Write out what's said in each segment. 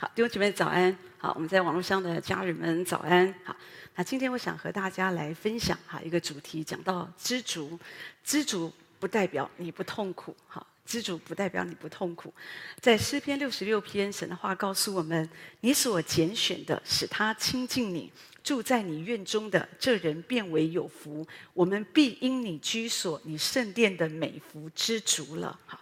好，弟兄姐妹早安。好，我们在网络上的家人们早安。好，那今天我想和大家来分享哈一个主题，讲到知足。知足不代表你不痛苦，哈，知足不代表你不痛苦。在诗篇六十六篇，神的话告诉我们：你所拣选的，使他亲近你。住在你院中的这人便为有福，我们必因你居所、你圣殿的美福知足了。好，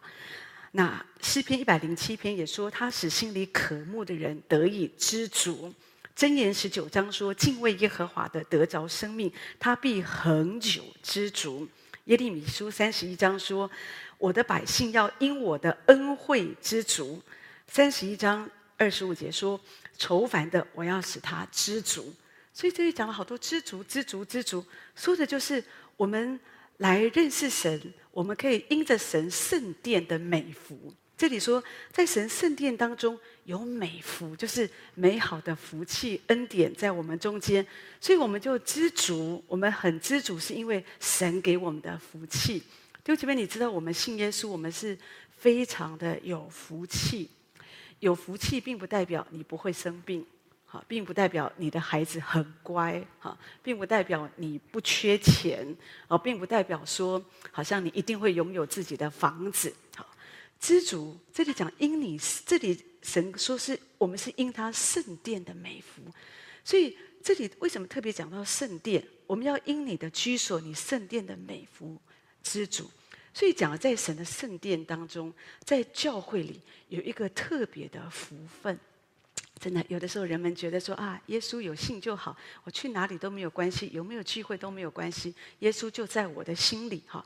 那诗篇一百零七篇也说，他使心里渴慕的人得以知足。箴言十九章说，敬畏耶和华的得着生命，他必恒久知足。耶利米书三十一章说，我的百姓要因我的恩惠知足。三十一章二十五节说，愁烦的我要使他知足。所以这里讲了好多知足、知足、知足，说的就是我们来认识神，我们可以因着神圣殿的美福。这里说，在神圣殿当中有美福，就是美好的福气、恩典在我们中间，所以我们就知足。我们很知足，是因为神给我们的福气。弟兄姐妹，你知道我们信耶稣，我们是非常的有福气。有福气，并不代表你不会生病。好，并不代表你的孩子很乖，哈，并不代表你不缺钱，啊，并不代表说好像你一定会拥有自己的房子。好，知足，这里讲因你，这里神说是我们是因他圣殿的美福，所以这里为什么特别讲到圣殿？我们要因你的居所，你圣殿的美福知足。所以讲在神的圣殿当中，在教会里有一个特别的福分。真的，有的时候人们觉得说啊，耶稣有信就好，我去哪里都没有关系，有没有聚会都没有关系，耶稣就在我的心里哈。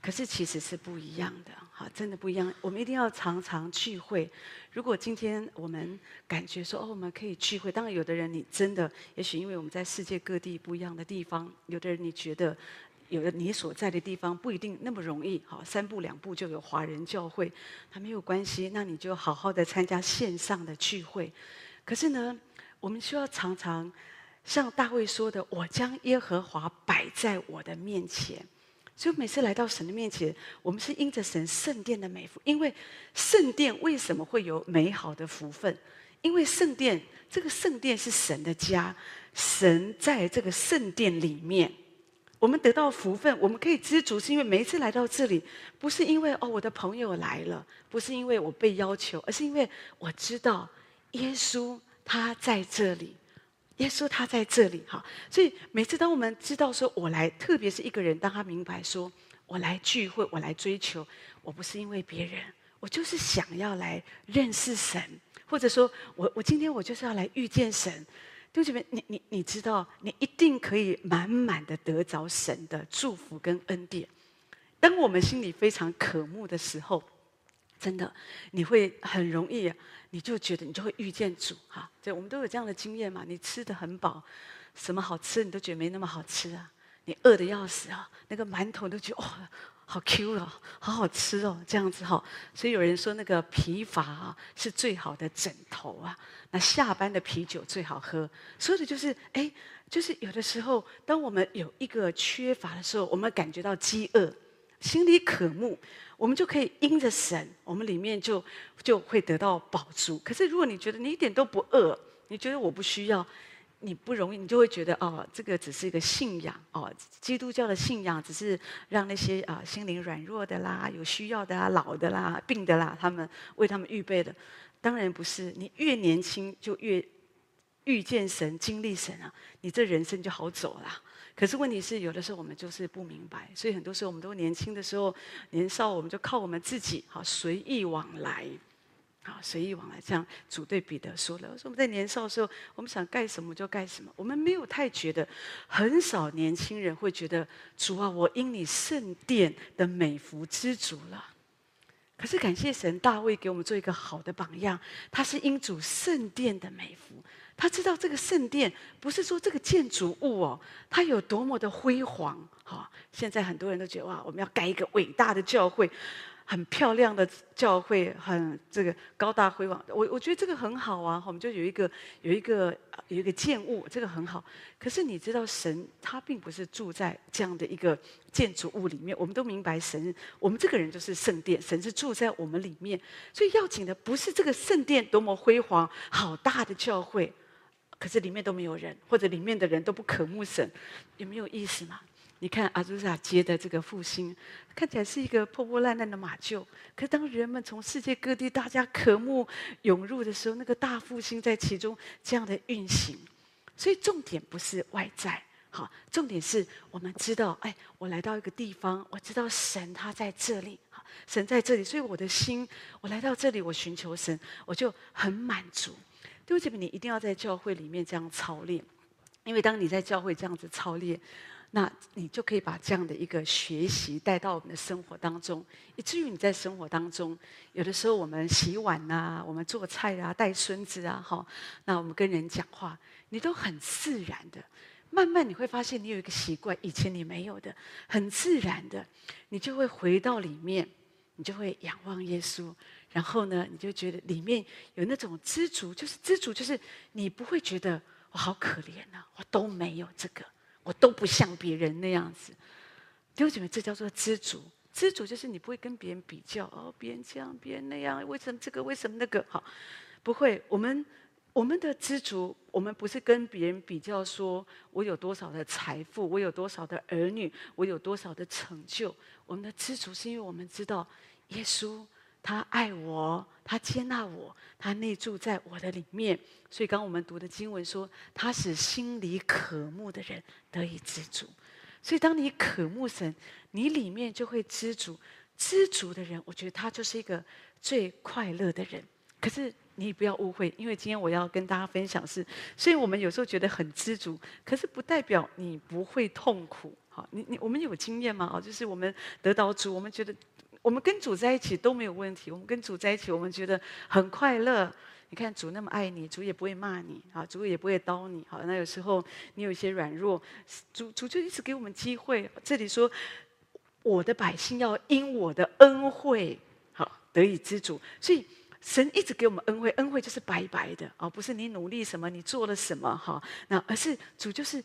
可是其实是不一样的哈，真的不一样。我们一定要常常聚会。如果今天我们感觉说哦，我们可以聚会，当然有的人你真的，也许因为我们在世界各地不一样的地方，有的人你觉得。有的你所在的地方不一定那么容易，好，三步两步就有华人教会，那没有关系，那你就好好的参加线上的聚会。可是呢，我们需要常常像大卫说的：“我将耶和华摆在我的面前。”所以每次来到神的面前，我们是因着神圣殿的美福。因为圣殿为什么会有美好的福分？因为圣殿，这个圣殿是神的家，神在这个圣殿里面。我们得到福分，我们可以知足，是因为每一次来到这里，不是因为哦我的朋友来了，不是因为我被要求，而是因为我知道耶稣他在这里，耶稣他在这里哈。所以每次当我们知道说我来，特别是一个人，当他明白说我来聚会，我来追求，我不是因为别人，我就是想要来认识神，或者说我我今天我就是要来遇见神。弟兄姐妹，你你你知道，你一定可以满满的得着神的祝福跟恩典。当我们心里非常渴慕的时候，真的你会很容易，你就觉得你就会遇见主哈。对，我们都有这样的经验嘛。你吃得很饱，什么好吃你都觉得没那么好吃啊。你饿得要死啊，那个馒头都觉得哇。好 Q 哦，好好吃哦，这样子哈。所以有人说那个疲乏啊是最好的枕头啊。那下班的啤酒最好喝。说的就是，哎，就是有的时候，当我们有一个缺乏的时候，我们感觉到饥饿，心里渴慕，我们就可以因着神，我们里面就就会得到饱足。可是如果你觉得你一点都不饿，你觉得我不需要。你不容易，你就会觉得哦，这个只是一个信仰哦，基督教的信仰只是让那些啊、心灵软弱的啦、有需要的啦、老的啦、病的啦，他们为他们预备的。当然不是，你越年轻就越遇见神、经历神啊，你这人生就好走了。可是问题是，有的时候我们就是不明白，所以很多时候我们都年轻的时候年少，我们就靠我们自己好随意往来。好，随意往来，这样主对彼得说了：“说我们在年少的时候，我们想干什么就干什么，我们没有太觉得，很少年轻人会觉得主啊，我因你圣殿的美福知足了。可是感谢神，大卫给我们做一个好的榜样，他是因主圣殿的美福，他知道这个圣殿不是说这个建筑物哦，它有多么的辉煌。好，现在很多人都觉得哇，我们要盖一个伟大的教会。”很漂亮的教会，很这个高大辉煌，我我觉得这个很好啊。我们就有一个有一个有一个建物，这个很好。可是你知道，神他并不是住在这样的一个建筑物里面。我们都明白，神我们这个人就是圣殿，神是住在我们里面。所以要紧的不是这个圣殿多么辉煌，好大的教会，可是里面都没有人，或者里面的人都不渴慕神，有没有意思吗？你看阿祖萨街的这个复兴，看起来是一个破破烂烂的马厩。可当人们从世界各地大家渴慕涌入的时候，那个大复兴在其中这样的运行。所以重点不是外在，好，重点是我们知道，哎，我来到一个地方，我知道神他在这里，神在这里，所以我的心，我来到这里，我寻求神，我就很满足。弟兄姐妹，你一定要在教会里面这样操练，因为当你在教会这样子操练。那你就可以把这样的一个学习带到我们的生活当中，以至于你在生活当中，有的时候我们洗碗呐，我们做菜啊，带孙子啊，哈，那我们跟人讲话，你都很自然的，慢慢你会发现你有一个习惯，以前你没有的，很自然的，你就会回到里面，你就会仰望耶稣，然后呢，你就觉得里面有那种知足，就是知足，就是你不会觉得我好可怜啊，我都没有这个。我都不像别人那样子，弟兄姐妹，这叫做知足。知足就是你不会跟别人比较哦，别人这样，别人那样，为什么这个，为什么那个？好，不会。我们我们的知足，我们不是跟别人比较，说我有多少的财富，我有多少的儿女，我有多少的成就。我们的知足是因为我们知道耶稣。他爱我，他接纳我，他内住在我的里面。所以，刚我们读的经文说，他使心里渴慕的人得以知足。所以，当你渴慕神，你里面就会知足。知足的人，我觉得他就是一个最快乐的人。可是，你不要误会，因为今天我要跟大家分享是，所以我们有时候觉得很知足，可是不代表你不会痛苦。好，你你我们有经验吗？啊，就是我们得到主，我们觉得。我们跟主在一起都没有问题。我们跟主在一起，我们觉得很快乐。你看主那么爱你，主也不会骂你啊，主也不会叨你。好，那有时候你有一些软弱，主主就一直给我们机会。这里说，我的百姓要因我的恩惠好得以知足。所以神一直给我们恩惠，恩惠就是白白的啊，不是你努力什么，你做了什么哈，那而是主就是。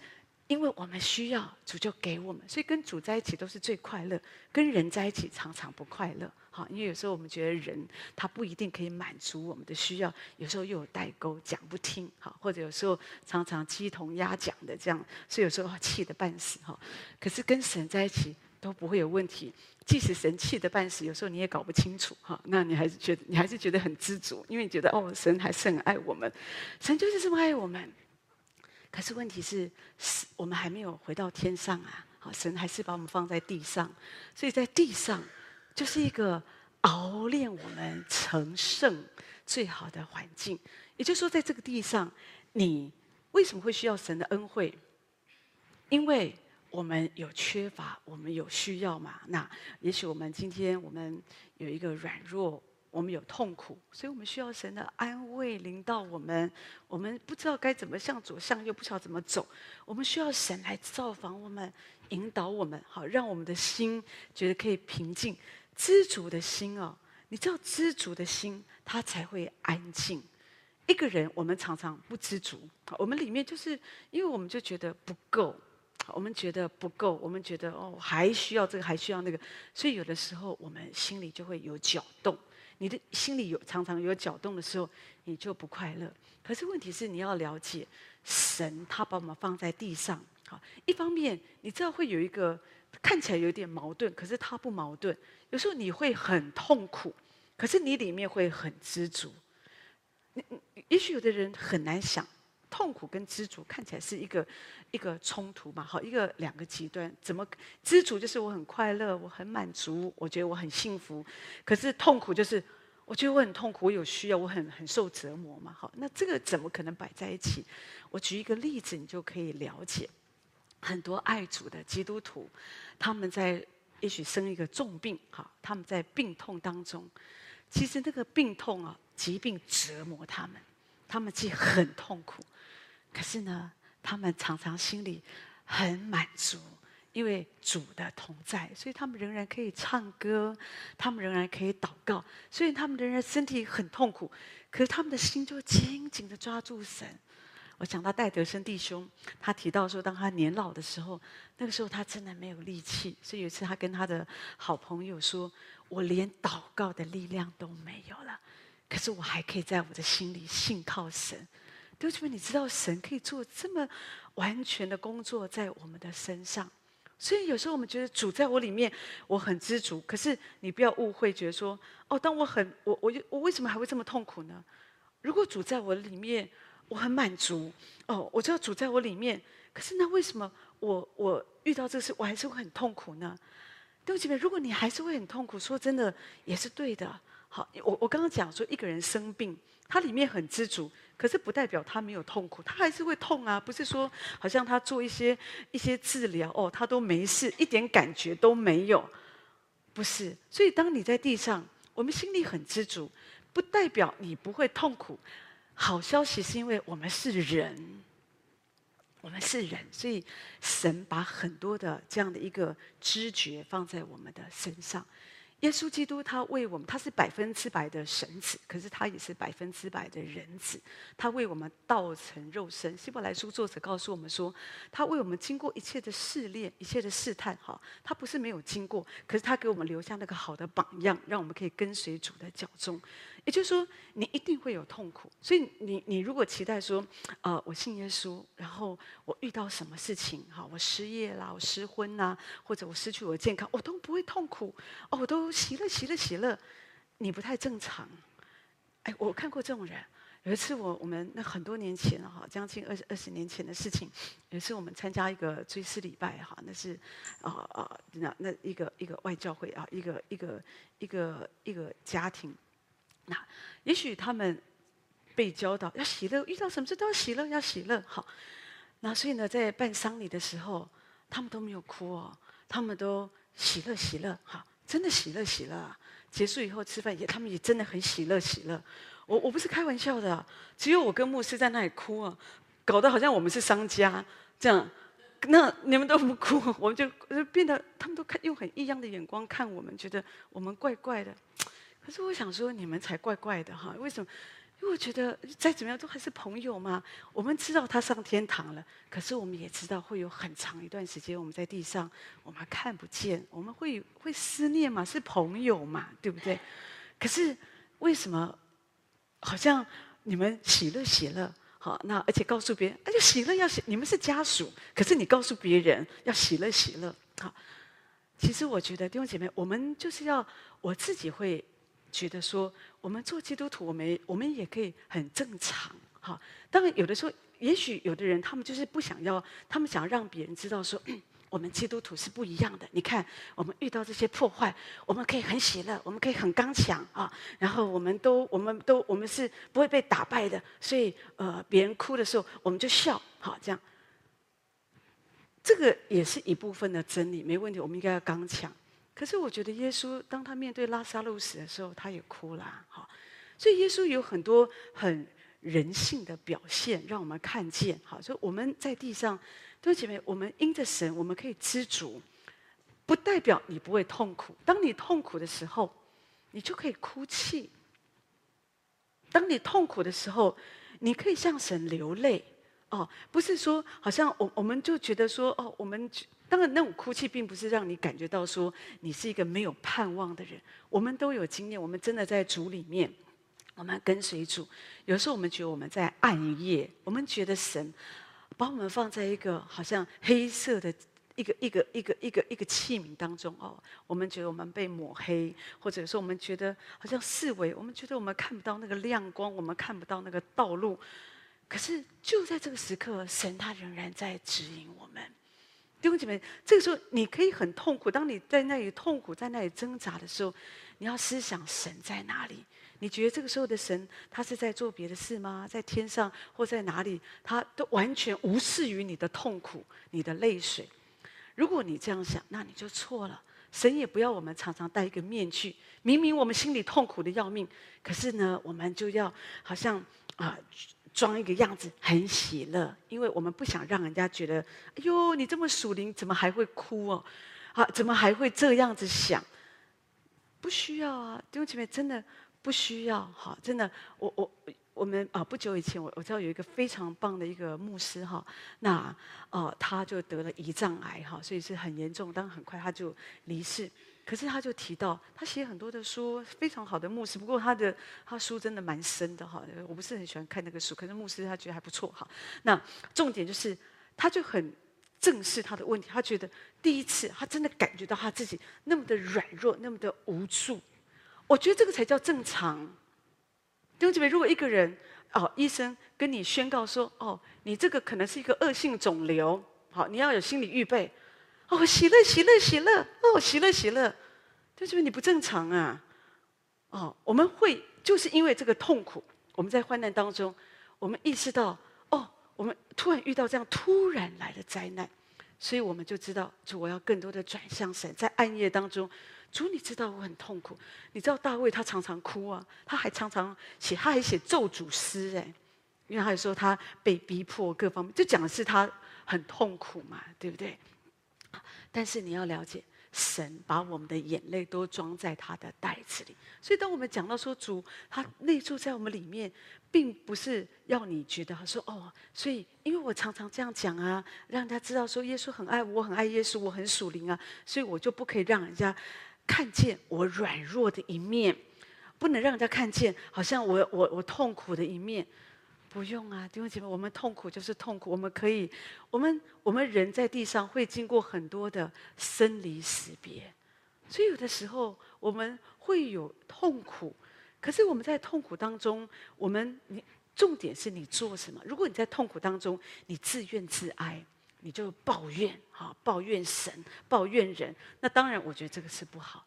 因为我们需要主就给我们，所以跟主在一起都是最快乐。跟人在一起常常不快乐，好，因为有时候我们觉得人他不一定可以满足我们的需要，有时候又有代沟，讲不听，好，或者有时候常常鸡同鸭讲的这样，所以有时候气得半死，哈。可是跟神在一起都不会有问题，即使神气得半死，有时候你也搞不清楚，哈，那你还是觉得你还是觉得很知足，因为你觉得哦，神还是很爱我们，神就是这么爱我们。可是问题是，我们还没有回到天上啊！好，神还是把我们放在地上，所以在地上就是一个熬炼我们成圣最好的环境。也就是说，在这个地上，你为什么会需要神的恩惠？因为我们有缺乏，我们有需要嘛。那也许我们今天我们有一个软弱。我们有痛苦，所以我们需要神的安慰临到我们。我们不知道该怎么向左向右，不知道怎么走。我们需要神来造访我们，引导我们，好让我们的心觉得可以平静。知足的心哦，你知道知足的心，他才会安静。一个人，我们常常不知足，我们里面就是因为我们就觉得不够，我们觉得不够，我们觉得哦还需要这个，还需要那个，所以有的时候我们心里就会有搅动。你的心里有常常有搅动的时候，你就不快乐。可是问题是，你要了解，神他把我们放在地上，好，一方面你知道会有一个看起来有点矛盾，可是他不矛盾。有时候你会很痛苦，可是你里面会很知足。你也许有的人很难想。痛苦跟知足看起来是一个一个冲突嘛？好，一个两个极端。怎么知足就是我很快乐，我很满足，我觉得我很幸福。可是痛苦就是我觉得我很痛苦，我有需要，我很很受折磨嘛。好，那这个怎么可能摆在一起？我举一个例子，你就可以了解。很多爱主的基督徒，他们在也许生一个重病，哈，他们在病痛当中，其实那个病痛啊，疾病折磨他们，他们既很痛苦。可是呢，他们常常心里很满足，因为主的同在，所以他们仍然可以唱歌，他们仍然可以祷告。所以他们仍然身体很痛苦，可是他们的心就紧紧的抓住神。我想到戴德生弟兄，他提到说，当他年老的时候，那个时候他真的没有力气。所以有一次他跟他的好朋友说：“我连祷告的力量都没有了，可是我还可以在我的心里信靠神。”弟兄们，你知道神可以做这么完全的工作在我们的身上。所以有时候我们觉得主在我里面，我很知足。可是你不要误会，觉得说哦，当我很我我我为什么还会这么痛苦呢？如果主在我里面，我很满足哦，我知道主在我里面。可是那为什么我我遇到这事，我还是会很痛苦呢？弟兄姐妹，如果你还是会很痛苦，说真的也是对的。好，我我刚刚讲说一个人生病，他里面很知足。可是不代表他没有痛苦，他还是会痛啊！不是说好像他做一些一些治疗哦，他都没事，一点感觉都没有，不是。所以当你在地上，我们心里很知足，不代表你不会痛苦。好消息是因为我们是人，我们是人，所以神把很多的这样的一个知觉放在我们的身上。耶稣基督，他为我们，他是百分之百的神子，可是他也是百分之百的人子。他为我们道成肉身。希伯来书作者告诉我们说，他为我们经过一切的试炼、一切的试探。哈，他不是没有经过，可是他给我们留下那个好的榜样，让我们可以跟随主的脚踪。也就是说，你一定会有痛苦。所以你，你如果期待说，呃，我信耶稣，然后我遇到什么事情，哈，我失业啦，我失婚呐，或者我失去我的健康，我都不会痛苦，哦，我都喜乐，喜乐，喜乐。你不太正常。哎，我看过这种人。有一次我，我们那很多年前哈，将近二十二十年前的事情。有一次我们参加一个追思礼拜哈，那是啊啊，那那一个一个外教会啊，一个一个一个一个家庭。那也许他们被教导要喜乐，遇到什么事都要喜乐，要喜乐。好，那所以呢，在办丧礼的时候，他们都没有哭哦，他们都喜乐喜乐。好，真的喜乐喜乐啊！结束以后吃饭也，他们也真的很喜乐喜乐。我我不是开玩笑的，只有我跟牧师在那里哭啊，搞得好像我们是商家这样。那你们都不哭，我们就就变得他们都看用很异样的眼光看我们，觉得我们怪怪的。可是我想说，你们才怪怪的哈！为什么？因为我觉得再怎么样都还是朋友嘛。我们知道他上天堂了，可是我们也知道会有很长一段时间我们在地上，我们还看不见，我们会会思念嘛，是朋友嘛，对不对？可是为什么好像你们喜乐喜乐？好，那而且告诉别人，而且喜乐要喜，你们是家属，可是你告诉别人要喜乐喜乐。好，其实我觉得弟兄姐妹，我们就是要我自己会。觉得说，我们做基督徒，我们我们也可以很正常哈。当然，有的时候，也许有的人他们就是不想要，他们想要让别人知道说，我们基督徒是不一样的。你看，我们遇到这些破坏，我们可以很喜乐，我们可以很刚强啊。然后，我们都，我们都，我们是不会被打败的。所以，呃，别人哭的时候，我们就笑，好，这样。这个也是一部分的真理，没问题。我们应该要刚强。可是我觉得耶稣当他面对拉撒路死的时候，他也哭了，哈。所以耶稣有很多很人性的表现，让我们看见，哈。所以我们在地上，弟兄姐妹，我们因着神，我们可以知足，不代表你不会痛苦。当你痛苦的时候，你就可以哭泣。当你痛苦的时候，你可以向神流泪，哦，不是说好像我我们就觉得说，哦，我们。当然，那种哭泣并不是让你感觉到说你是一个没有盼望的人。我们都有经验，我们真的在主里面，我们跟随主。有时候我们觉得我们在暗夜，我们觉得神把我们放在一个好像黑色的一个一个一个一个一个器皿当中哦。我们觉得我们被抹黑，或者说我们觉得好像四围，我们觉得我们看不到那个亮光，我们看不到那个道路。可是就在这个时刻，神他仍然在指引我们。弟兄姐妹，这个时候你可以很痛苦。当你在那里痛苦，在那里挣扎的时候，你要思想神在哪里？你觉得这个时候的神，他是在做别的事吗？在天上或在哪里？他都完全无视于你的痛苦、你的泪水。如果你这样想，那你就错了。神也不要我们常常戴一个面具，明明我们心里痛苦的要命，可是呢，我们就要好像啊。装一个样子，很喜乐，因为我们不想让人家觉得，哎呦，你这么属灵，怎么还会哭哦？啊，怎么还会这样子想？不需要啊，弟兄姐妹，真的不需要。哈，真的，我我我们啊，不久以前，我我知道有一个非常棒的一个牧师哈，那呃，他就得了胰脏癌哈，所以是很严重，但很快他就离世。可是他就提到，他写很多的书，非常好的牧师。不过他的他书真的蛮深的哈，我不是很喜欢看那个书。可是牧师他觉得还不错哈。那重点就是，他就很正视他的问题。他觉得第一次他真的感觉到他自己那么的软弱，那么的无助。我觉得这个才叫正常。弟兄姐妹，如果一个人哦，医生跟你宣告说哦，你这个可能是一个恶性肿瘤，好，你要有心理预备。哦，喜乐，喜乐，喜乐！哦，喜乐，喜乐！就是你不正常啊！哦，我们会就是因为这个痛苦，我们在患难当中，我们意识到，哦，我们突然遇到这样突然来的灾难，所以我们就知道，主，我要更多的转向神，在暗夜当中，主，你知道我很痛苦，你知道大卫他常常哭啊，他还常常写，他还写咒诅诗哎，因为他还说他被逼迫各方面，就讲的是他很痛苦嘛，对不对？但是你要了解，神把我们的眼泪都装在他的袋子里。所以，当我们讲到说主他内住在我们里面，并不是要你觉得说哦，所以因为我常常这样讲啊，让人家知道说耶稣很爱我，我很爱耶稣，我很属灵啊，所以我就不可以让人家看见我软弱的一面，不能让人家看见好像我我我痛苦的一面。不用啊，弟兄姐妹，我们痛苦就是痛苦。我们可以，我们我们人在地上会经过很多的生离死别，所以有的时候我们会有痛苦。可是我们在痛苦当中，我们你重点是你做什么？如果你在痛苦当中，你自怨自哀，你就抱怨哈，抱怨神，抱怨人，那当然我觉得这个是不好。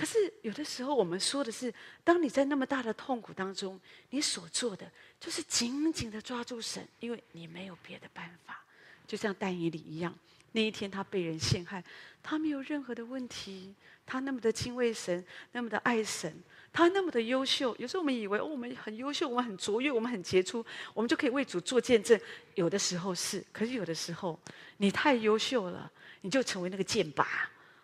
可是有的时候，我们说的是，当你在那么大的痛苦当中，你所做的就是紧紧的抓住神，因为你没有别的办法。就像但以里一样，那一天他被人陷害，他没有任何的问题，他那么的敬畏神，那么的爱神，他那么的优秀。有时候我们以为哦，我们很优秀，我们很卓越，我们很杰出，我们就可以为主做见证。有的时候是，可是有的时候你太优秀了，你就成为那个箭靶，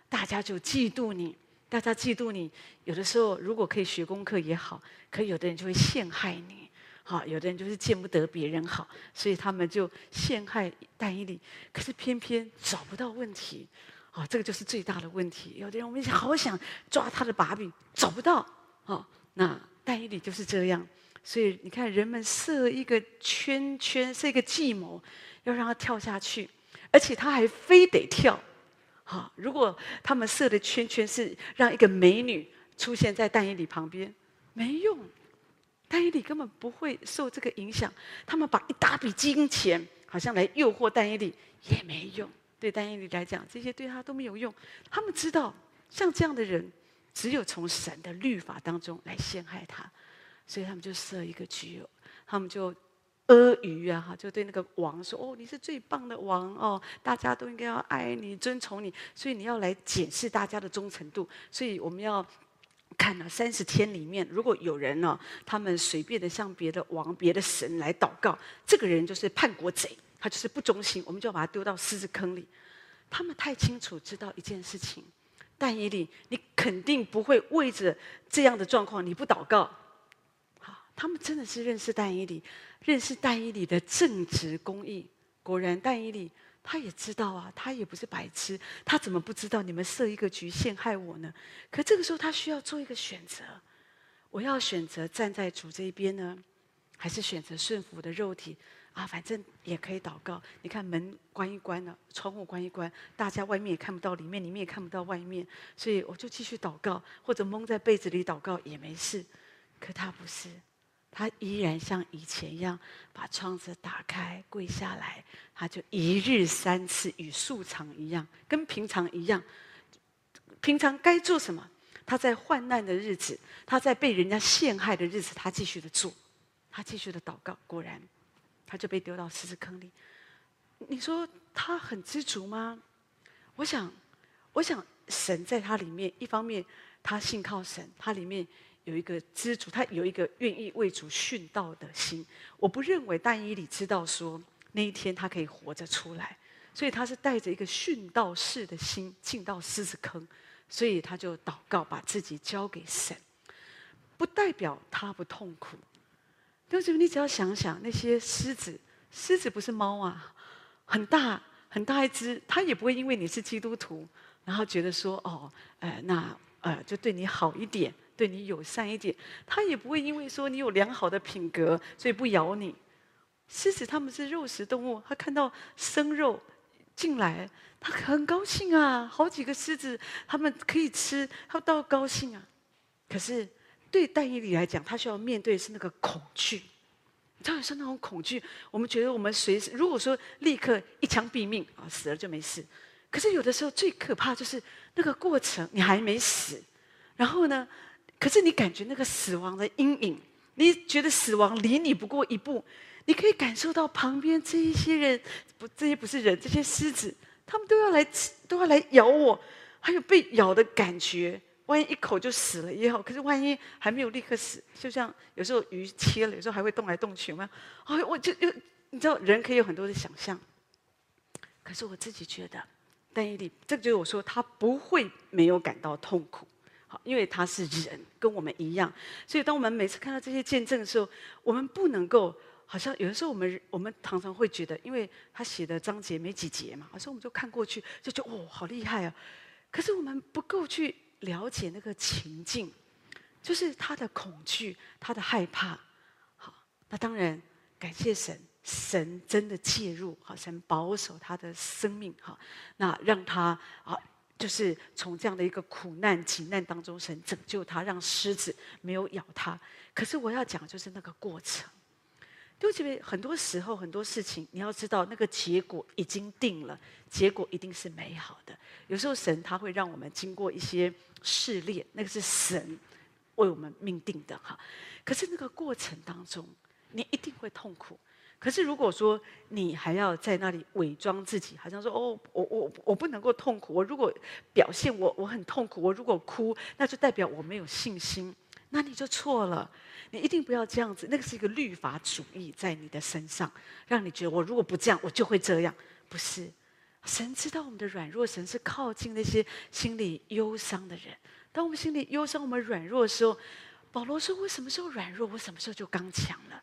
大家就嫉妒你。大家嫉妒你，有的时候如果可以学功课也好，可有的人就会陷害你，好，有的人就是见不得别人好，所以他们就陷害但以理，可是偏偏找不到问题，好，这个就是最大的问题。有的人我们好想抓他的把柄，找不到，好，那但以理就是这样，所以你看，人们设一个圈圈，设一个计谋，要让他跳下去，而且他还非得跳。好，如果他们设的圈圈是让一个美女出现在但以理旁边，没用，但以理根本不会受这个影响。他们把一大笔金钱好像来诱惑但以理，也没用。对但以理来讲，这些对他都没有用。他们知道，像这样的人，只有从神的律法当中来陷害他，所以他们就设一个局，他们就。阿谀啊，哈，就对那个王说：“哦，你是最棒的王哦，大家都应该要爱你、尊崇你，所以你要来检视大家的忠诚度。所以我们要看了三十天里面，如果有人呢、他们随便的向别的王、别的神来祷告，这个人就是叛国贼，他就是不忠心，我们就要把他丢到狮子坑里。他们太清楚知道一件事情，但以理，你肯定不会为着这样的状况你不祷告。”他们真的是认识但以理，认识但以理的正直公义。果然，但以理他也知道啊，他也不是白痴，他怎么不知道你们设一个局陷害我呢？可这个时候，他需要做一个选择：我要选择站在主这一边呢，还是选择顺服我的肉体？啊，反正也可以祷告。你看门关一关了，窗户关一关，大家外面也看不到里面，里面也看不到外面，所以我就继续祷告，或者蒙在被子里祷告也没事。可他不是。他依然像以前一样，把窗子打开，跪下来，他就一日三次，与素常一样，跟平常一样。平常该做什么？他在患难的日子，他在被人家陷害的日子，他继续的做，他继续的祷告。果然，他就被丢到狮子坑里。你说他很知足吗？我想，我想神在他里面，一方面他信靠神，他里面。有一个知足，他有一个愿意为主殉道的心。我不认为但以理知道说那一天他可以活着出来，所以他是带着一个殉道士的心进到狮子坑，所以他就祷告，把自己交给神。不代表他不痛苦。但是你只要想想那些狮子，狮子不是猫啊，很大很大一只，它也不会因为你是基督徒，然后觉得说哦，呃，那呃就对你好一点，对你友善一点，它也不会因为说你有良好的品格，所以不咬你。狮子他们是肉食动物，它看到生肉进来，它很高兴啊，好几个狮子他们可以吃，它倒高兴啊。可是。对但以理来讲，他需要面对是那个恐惧，你知道，是那种恐惧。我们觉得我们随时，如果说立刻一枪毙命啊，死了就没事。可是有的时候最可怕就是那个过程，你还没死，然后呢，可是你感觉那个死亡的阴影，你觉得死亡离你不过一步，你可以感受到旁边这一些人，不，这些不是人，这些狮子，他们都要来吃，都要来咬我，还有被咬的感觉。万一一口就死了也好，可是万一还没有立刻死，就像有时候鱼切了，有时候还会动来动去，有没有？哎，我就就你知道，人可以有很多的想象。可是我自己觉得，但以理，这就是我说他不会没有感到痛苦，好，因为他是人，跟我们一样。所以当我们每次看到这些见证的时候，我们不能够好像有的时候我们我们常常会觉得，因为他写的章节没几节嘛，所以我们就看过去就觉得哦，好厉害啊！可是我们不够去。了解那个情境，就是他的恐惧，他的害怕。好，那当然感谢神，神真的介入，好，神保守他的生命，好，那让他啊，就是从这样的一个苦难、急难当中，神拯救他，让狮子没有咬他。可是我要讲，就是那个过程。对不起，很多时候很多事情，你要知道那个结果已经定了，结果一定是美好的。有时候神他会让我们经过一些试炼，那个是神为我们命定的哈。可是那个过程当中，你一定会痛苦。可是如果说你还要在那里伪装自己，好像说哦，我我我不能够痛苦。我如果表现我我很痛苦，我如果哭，那就代表我没有信心。那你就错了，你一定不要这样子。那个是一个律法主义在你的身上，让你觉得我如果不这样，我就会这样。不是，神知道我们的软弱，神是靠近那些心里忧伤的人。当我们心里忧伤、我们软弱的时候，保罗说：“我什么时候软弱，我什么时候就刚强了。”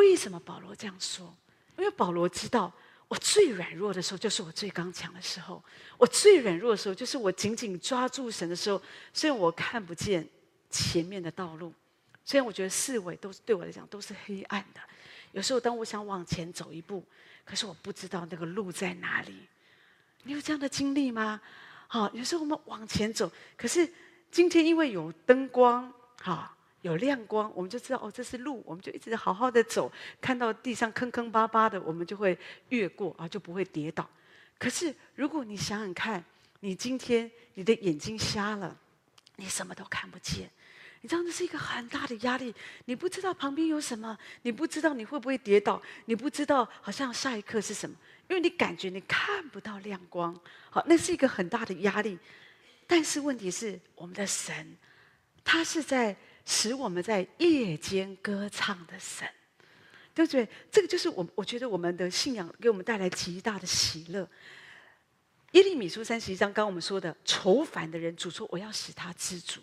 为什么保罗这样说？因为保罗知道，我最软弱的时候就是我最刚强的时候。我最软弱的时候，就是我紧紧抓住神的时候，虽然我看不见。前面的道路，虽然我觉得四围都是对我来讲都是黑暗的，有时候当我想往前走一步，可是我不知道那个路在哪里。你有这样的经历吗？好，有时候我们往前走，可是今天因为有灯光，哈，有亮光，我们就知道哦，这是路，我们就一直好好的走。看到地上坑坑巴巴的，我们就会越过啊，就不会跌倒。可是如果你想想看，你今天你的眼睛瞎了，你什么都看不见。你知道那是一个很大的压力，你不知道旁边有什么，你不知道你会不会跌倒，你不知道好像下一刻是什么，因为你感觉你看不到亮光，好，那是一个很大的压力。但是问题是，我们的神，他是在使我们在夜间歌唱的神，对不对？这个就是我，我觉得我们的信仰给我们带来极大的喜乐。耶利米书三十一章，刚刚我们说的愁烦的人，主说我要使他知足。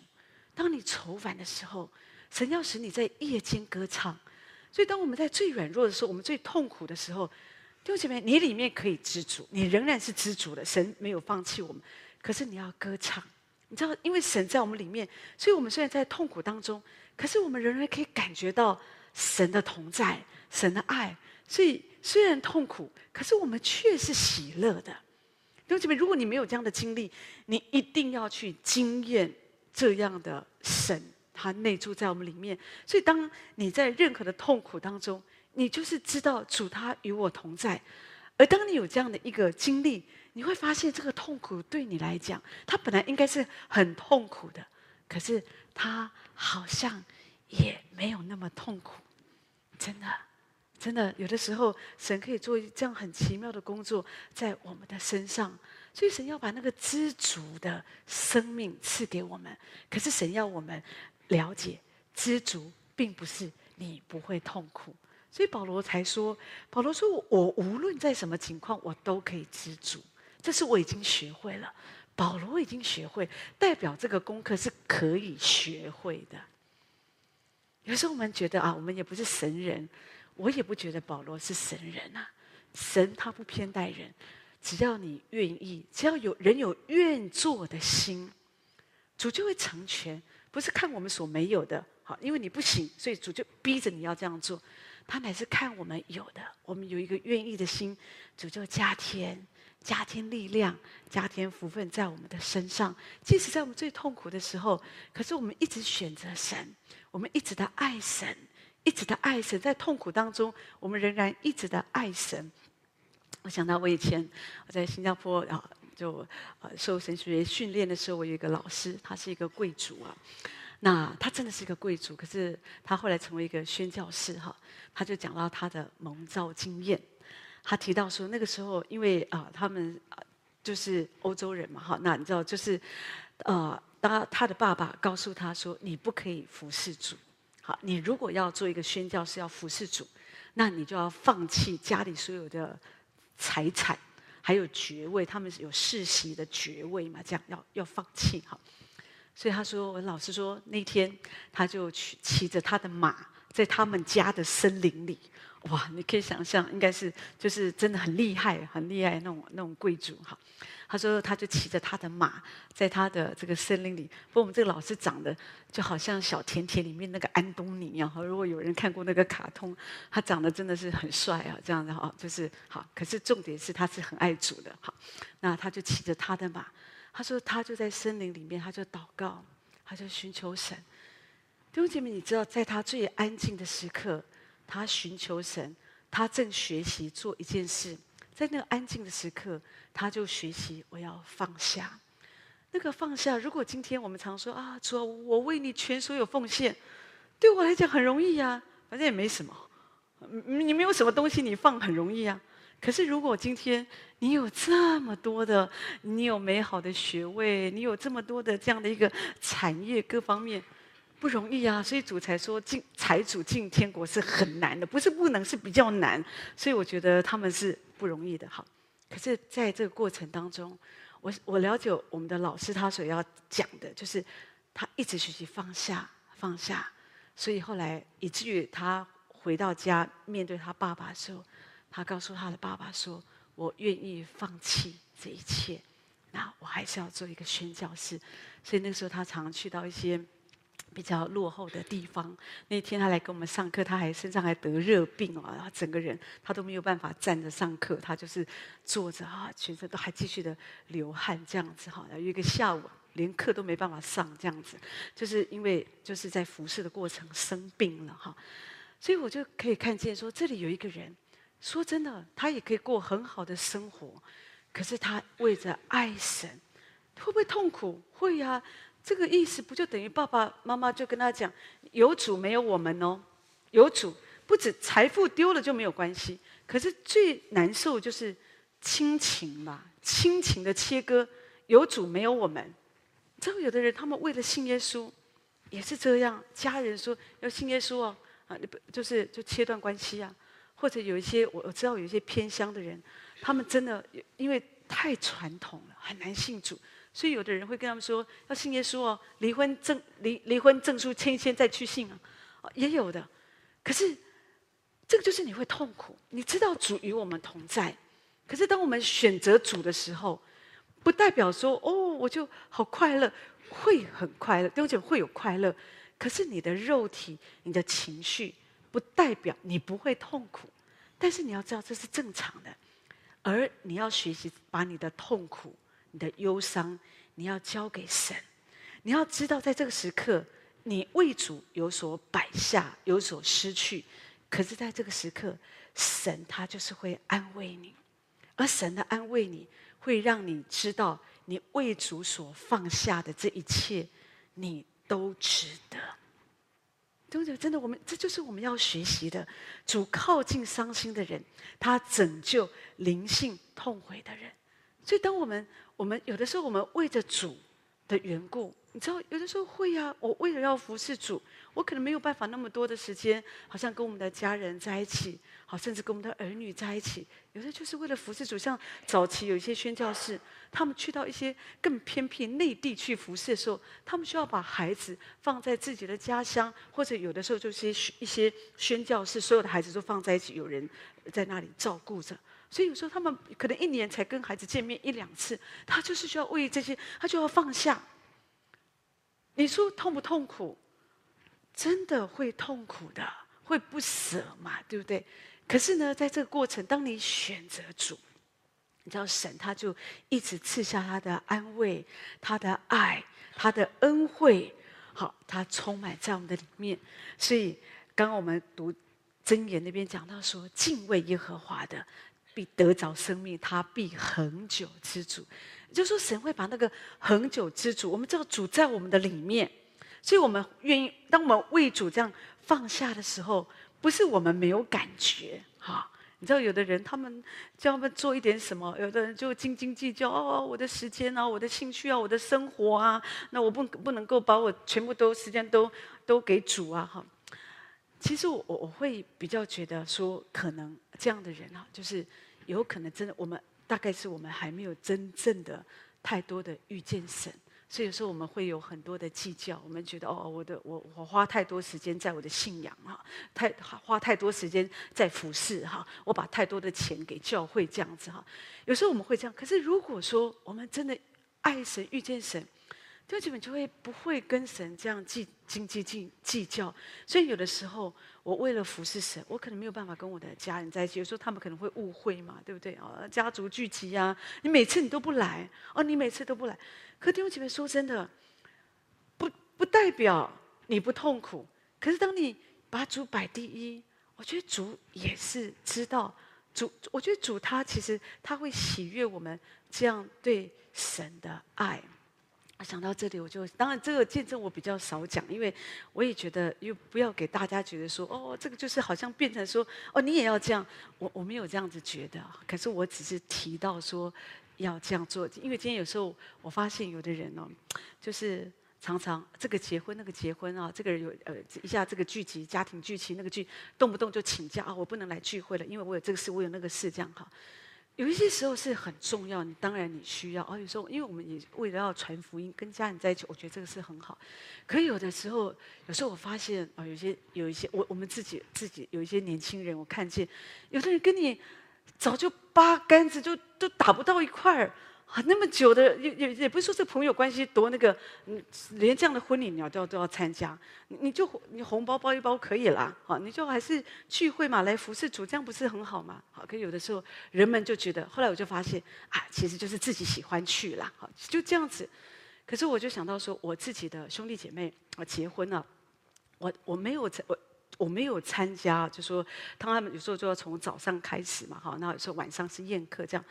当你愁烦的时候，神要使你在夜间歌唱。所以，当我们在最软弱的时候，我们最痛苦的时候，弟兄姐妹，你里面可以知足，你仍然是知足的。神没有放弃我们，可是你要歌唱。你知道，因为神在我们里面，所以我们虽然在痛苦当中，可是我们仍然可以感觉到神的同在、神的爱。所以，虽然痛苦，可是我们却是喜乐的。弟兄姐妹，如果你没有这样的经历，你一定要去经验。这样的神，他内住在我们里面，所以当你在任何的痛苦当中，你就是知道主他与我同在。而当你有这样的一个经历，你会发现这个痛苦对你来讲，它本来应该是很痛苦的，可是它好像也没有那么痛苦。真的，真的，有的时候神可以做这样很奇妙的工作在我们的身上。所以神要把那个知足的生命赐给我们，可是神要我们了解，知足并不是你不会痛苦，所以保罗才说：“保罗说，我无论在什么情况，我都可以知足。这是我已经学会了。保罗已经学会，代表这个功课是可以学会的。有时候我们觉得啊，我们也不是神人，我也不觉得保罗是神人啊。神他不偏待人，只要你愿意，只要有人有愿做的心，主就会成全。不是看我们所没有的。”好，因为你不行，所以主就逼着你要这样做。他乃是看我们有的，我们有一个愿意的心，主就加添、加添力量、加添福分在我们的身上。即使在我们最痛苦的时候，可是我们一直选择神，我们一直的爱神，一直的爱神，在痛苦当中，我们仍然一直的爱神。我想到我以前我在新加坡啊，就呃受神学训练的时候，我有一个老师，他是一个贵族啊。那他真的是一个贵族，可是他后来成为一个宣教士哈，他就讲到他的蒙召经验。他提到说，那个时候因为啊，他们就是欧洲人嘛哈，那你知道就是，呃，当他的爸爸告诉他说，你不可以服侍主，好，你如果要做一个宣教士要服侍主，那你就要放弃家里所有的财产，还有爵位，他们是有世袭的爵位嘛，这样要要放弃哈。所以他说，我老师说那天他就去骑着他的马，在他们家的森林里，哇，你可以想象，应该是就是真的很厉害、很厉害那种那种贵族哈。他说，他就骑着他的马，在他的这个森林里。不过我们这个老师长得就好像小甜甜里面那个安东尼一样哈。如果有人看过那个卡通，他长得真的是很帅啊，这样子哈，就是好。可是重点是他是很爱主的哈。那他就骑着他的马。他说：“他就在森林里面，他就祷告，他就寻求神。弟兄姐妹，你知道，在他最安静的时刻，他寻求神，他正学习做一件事。在那个安静的时刻，他就学习我要放下。那个放下，如果今天我们常说啊，主啊，我为你全所有奉献，对我来讲很容易呀，反正也没什么。你没有什么东西，你放很容易啊。”可是，如果今天你有这么多的，你有美好的学位，你有这么多的这样的一个产业，各方面不容易啊。所以主才说进财主进天国是很难的，不是不能，是比较难。所以我觉得他们是不容易的。好，可是在这个过程当中，我我了解我们的老师他所要讲的，就是他一直学习放下放下，所以后来以至于他回到家面对他爸爸的时候。他告诉他的爸爸说：“我愿意放弃这一切，那我还是要做一个宣教士。”所以那时候他常去到一些比较落后的地方。那天他来给我们上课，他还身上还得热病啊，然后整个人他都没有办法站着上课，他就是坐着啊，全身都还继续的流汗这样子哈。有一个下午连课都没办法上，这样子就是因为就是在服侍的过程生病了哈。所以我就可以看见说，这里有一个人。说真的，他也可以过很好的生活，可是他为着爱神，会不会痛苦？会呀、这个意思不就等于爸爸妈妈就跟他讲：有主没有我们哦，有主不止财富丢了就没有关系，可是最难受就是亲情吧，亲情的切割。有主没有我们，知道有的人他们为了信耶稣，也是这样。家人说要信耶稣哦，啊，你不就是就切断关系啊？或者有一些我我知道有一些偏乡的人，他们真的因为太传统了，很难信主，所以有的人会跟他们说要信耶稣哦，离婚证离离婚证书签一签再去信啊，也有的。可是这个就是你会痛苦，你知道主与我们同在，可是当我们选择主的时候，不代表说哦我就好快乐，会很快乐，而且会有快乐，可是你的肉体、你的情绪。不代表你不会痛苦，但是你要知道这是正常的，而你要学习把你的痛苦、你的忧伤，你要交给神。你要知道，在这个时刻，你为主有所摆下，有所失去，可是在这个时刻，神他就是会安慰你，而神的安慰你会让你知道，你为主所放下的这一切，你都值得。对不对？真的，我们这就是我们要学习的。主靠近伤心的人，他拯救灵性痛悔的人。所以，当我们我们有的时候，我们为着主的缘故，你知道，有的时候会呀、我为了要服侍主，我可能没有办法那么多的时间，好像跟我们的家人在一起，好，甚至跟我们的儿女在一起。有的就是为了服侍主，像早期有一些宣教士，他们去到一些更偏僻内地去服侍的时候，他们需要把孩子放在自己的家乡，或者有的时候就是一些宣教士，所有的孩子都放在一起，有人在那里照顾着。所以有时候他们可能一年才跟孩子见面一两次，他就是需要为这些，他就要放下。你说痛不痛苦？真的会痛苦的，会不舍嘛，对不对？可是呢，在这个过程，当你选择主，你知道神他就一直赐下他的安慰、他的爱、他的恩惠，好，他充满在我们的里面。所以刚刚我们读箴言那边讲到说，敬畏耶和华的。必得着生命，他必恒久之主。就是说，神会把那个恒久之主，我们知道主在我们的里面，所以我们愿意。当我们为主这样放下的时候，不是我们没有感觉哈。你知道，有的人他们叫他们做一点什么，有的人就斤斤计较哦，我的时间啊，我的兴趣啊，我的生活啊，那我不不能够把我全部都时间都都给主啊哈。其实我我会比较觉得说，可能这样的人啊，就是。有可能真的，我们大概是我们还没有真正的太多的遇见神，所以有时候我们会有很多的计较。我们觉得哦，我的我我花太多时间在我的信仰哈，太花太多时间在服侍哈，我把太多的钱给教会这样子哈。有时候我们会这样，可是如果说我们真的爱神、遇见神。就基本就会不会跟神这样计斤斤计计较，所以有的时候我为了服侍神，我可能没有办法跟我的家人在一起。有时候他们可能会误会嘛，对不对啊？家族聚集啊，你每次你都不来哦，你每次都不来。可弟兄姐妹说真的，不不代表你不痛苦。可是当你把主摆第一，我觉得主也是知道主。我觉得主他其实他会喜悦我们这样对神的爱。想到这里，我就当然这个见证我比较少讲，因为我也觉得又不要给大家觉得说哦，这个就是好像变成说哦，你也要这样，我我没有这样子觉得，可是我只是提到说要这样做，因为今天有时候我发现有的人哦，就是常常这个结婚那个结婚啊，这个人有呃一下这个聚集家庭聚集那个聚，动不动就请假啊，我不能来聚会了，因为我有这个事，我有那个事，这样哈。有一些时候是很重要，你当然你需要。而，有时候因为我们也为了要传福音，跟家人在一起，我觉得这个是很好。可有的时候，有时候我发现啊，有些有一些我我们自己自己有一些年轻人，我看见有的人跟你早就八竿子就都打不到一块儿。啊，那么久的也也也不是说这朋友关系多那个，嗯，连这样的婚礼你要都要都要参加，你就你红包包一包可以啦，好，你就还是聚会嘛，来服侍主，这样不是很好吗？好，可有的时候人们就觉得，后来我就发现啊，其实就是自己喜欢去啦，好，就这样子。可是我就想到说，我自己的兄弟姐妹啊结婚了，我我没有我我没有参加，就说他们有时候就要从早上开始嘛，好，那有时候晚上是宴客这样。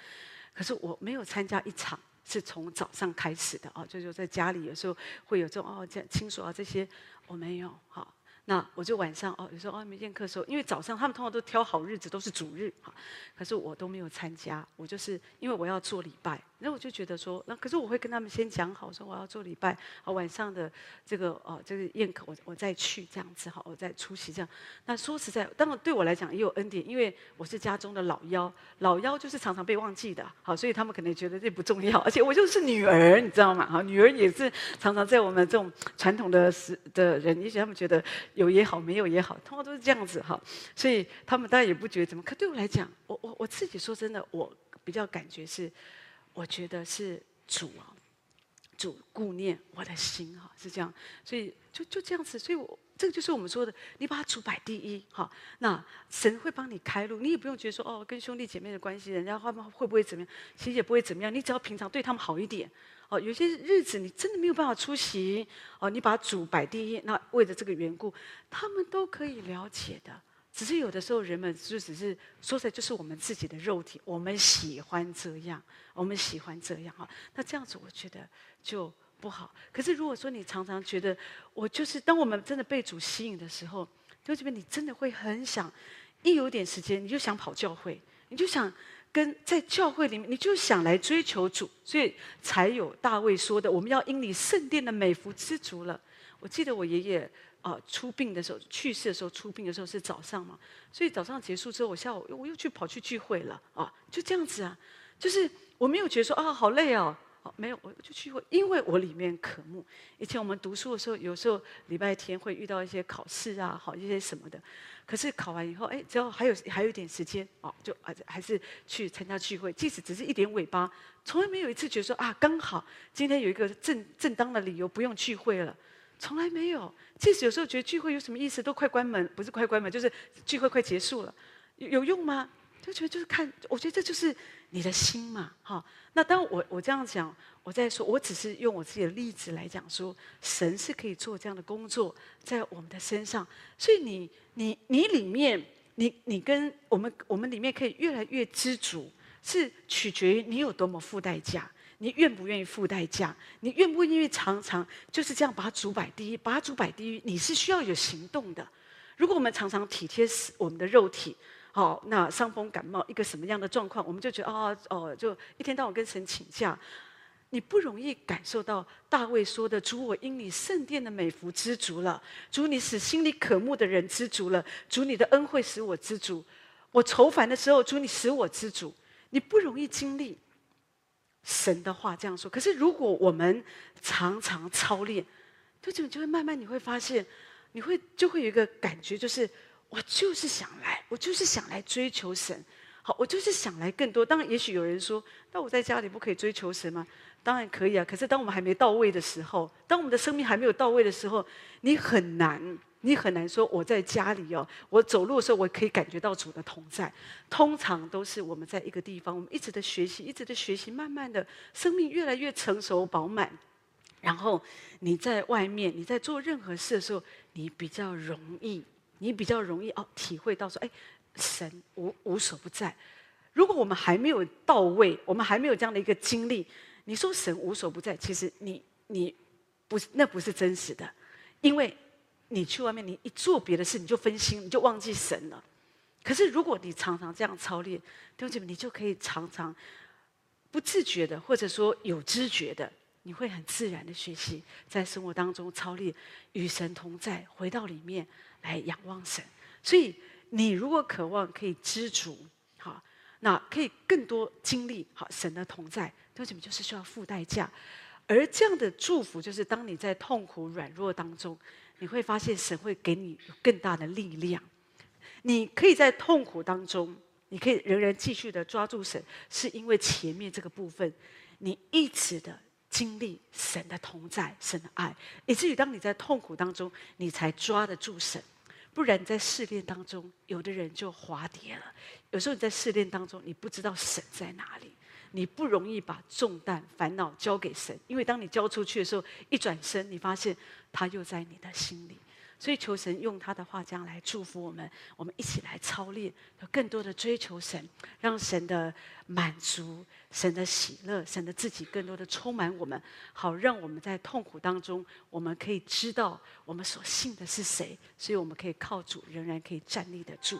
可是我没有参加一场是从早上开始的啊，就是在家里有时候会有这种哦，这亲属啊这些我没有好。那我就晚上哦，有时候哦没见课的时候，因为早上他们通常都挑好日子，都是主日哈。可是我都没有参加，我就是因为我要做礼拜，那我就觉得说，那可是我会跟他们先讲好，说我要做礼拜，好晚上的这个哦这个宴客我我再去这样子哈，我再出席这样。那说实在，当然对我来讲也有恩典，因为我是家中的老幺，老幺就是常常被忘记的，好，所以他们可能觉得这不重要，而且我就是女儿，你知道吗？哈，女儿也是常常在我们这种传统的时的人，也许他们觉得。有也好，没有也好，通常都是这样子哈，所以他们当然也不觉得怎么。可对我来讲，我我我自己说真的，我比较感觉是，我觉得是主啊，主顾念我的心哈，是这样，所以就就这样子，所以我这个就是我们说的，你把主摆第一哈，那神会帮你开路，你也不用觉得说哦，跟兄弟姐妹的关系，人家会会不会怎么样，其实也不会怎么样，你只要平常对他们好一点。哦，有些日子你真的没有办法出席，哦，你把主摆第一，那为了这个缘故，他们都可以了解的。只是有的时候人们就只是说出来，就是我们自己的肉体，我们喜欢这样，我们喜欢这样哈。那这样子我觉得就不好。可是如果说你常常觉得我就是，当我们真的被主吸引的时候，就这边你真的会很想，一有点时间你就想跑教会，你就想。跟在教会里面，你就想来追求主，所以才有大卫说的：“我们要因你圣殿的美福知足了。”我记得我爷爷啊、出殡的时候，去世的时候出殡的时候是早上嘛，所以早上结束之后，我下午我又去跑去聚会了啊，就这样子啊，就是我没有觉得说啊好累哦。没有，我就去过，因为我里面渴慕。以前我们读书的时候，有时候礼拜天会遇到一些考试啊，好一些什么的。可是考完以后，哎，只要还有还有一点时间，哦，就还还是去参加聚会，即使只是一点尾巴，从来没有一次觉得说啊，刚好今天有一个正正当的理由不用聚会了，从来没有。即使有时候觉得聚会有什么意思，都快关门，不是快关门，就是聚会快结束了，有有用吗？就觉得就是看，我觉得这就是你的心嘛，哈。那当我我这样讲，我在说，我只是用我自己的例子来讲说，神是可以做这样的工作在我们的身上。所以你你你里面，你你跟我们我们里面可以越来越知足，是取决于你有多么付代价，你愿不愿意付代价，你愿不愿意常常就是这样把主摆第一，把主摆第一，你是需要有行动的。如果我们常常体贴我们的肉体。好，那伤风感冒一个什么样的状况，我们就觉得哦哦，就一天到晚跟神请假，你不容易感受到大卫说的：“主，我因你圣殿的美福知足了；主，你使心里渴慕的人知足了；主，你的恩惠使我知足。我愁烦的时候，主，你使我知足。”你不容易经历神的话这样说。可是如果我们常常操练，就就就会慢慢你会发现，你会就会有一个感觉，就是。我就是想来，我就是想来追求神。好，我就是想来更多。当然，也许有人说，那我在家里不可以追求神吗？当然可以啊。可是，当我们还没到位的时候，当我们的生命还没有到位的时候，你很难，你很难说我在家里哦，我走路的时候我可以感觉到主的同在。通常都是我们在一个地方，我们一直的学习，一直的学习，慢慢的生命越来越成熟饱满。然后你在外面，你在做任何事的时候，你比较容易。你比较容易哦，体会到说，哎，神无无所不在。如果我们还没有到位，我们还没有这样的一个经历，你说神无所不在，其实你你不是那不是真实的，因为你去外面，你一做别的事，你就分心，你就忘记神了。可是如果你常常这样操练，弟兄姐妹，你就可以常常不自觉的，或者说有知觉的，你会很自然的学习，在生活当中操练与神同在，回到里面。来仰望神，所以你如果渴望可以知足，好，那可以更多经历好神的同在，为什么就是需要付代价？而这样的祝福，就是当你在痛苦软弱当中，你会发现神会给你更大的力量。你可以在痛苦当中，你可以仍然继续的抓住神，是因为前面这个部分，你一直的。经历神的同在，神的爱，以至于当你在痛苦当中，你才抓得住神。不然在试炼当中，有的人就滑跌了。有时候你在试炼当中，你不知道神在哪里，你不容易把重担、烦恼交给神，因为当你交出去的时候，一转身，你发现他又在你的心里。所以求神用他的话这样来祝福我们，我们一起来操练，有更多的追求神，让神的满足、神的喜乐、神的自己更多的充满我们，好让我们在痛苦当中，我们可以知道我们所信的是谁，所以我们可以靠主仍然可以站立得住。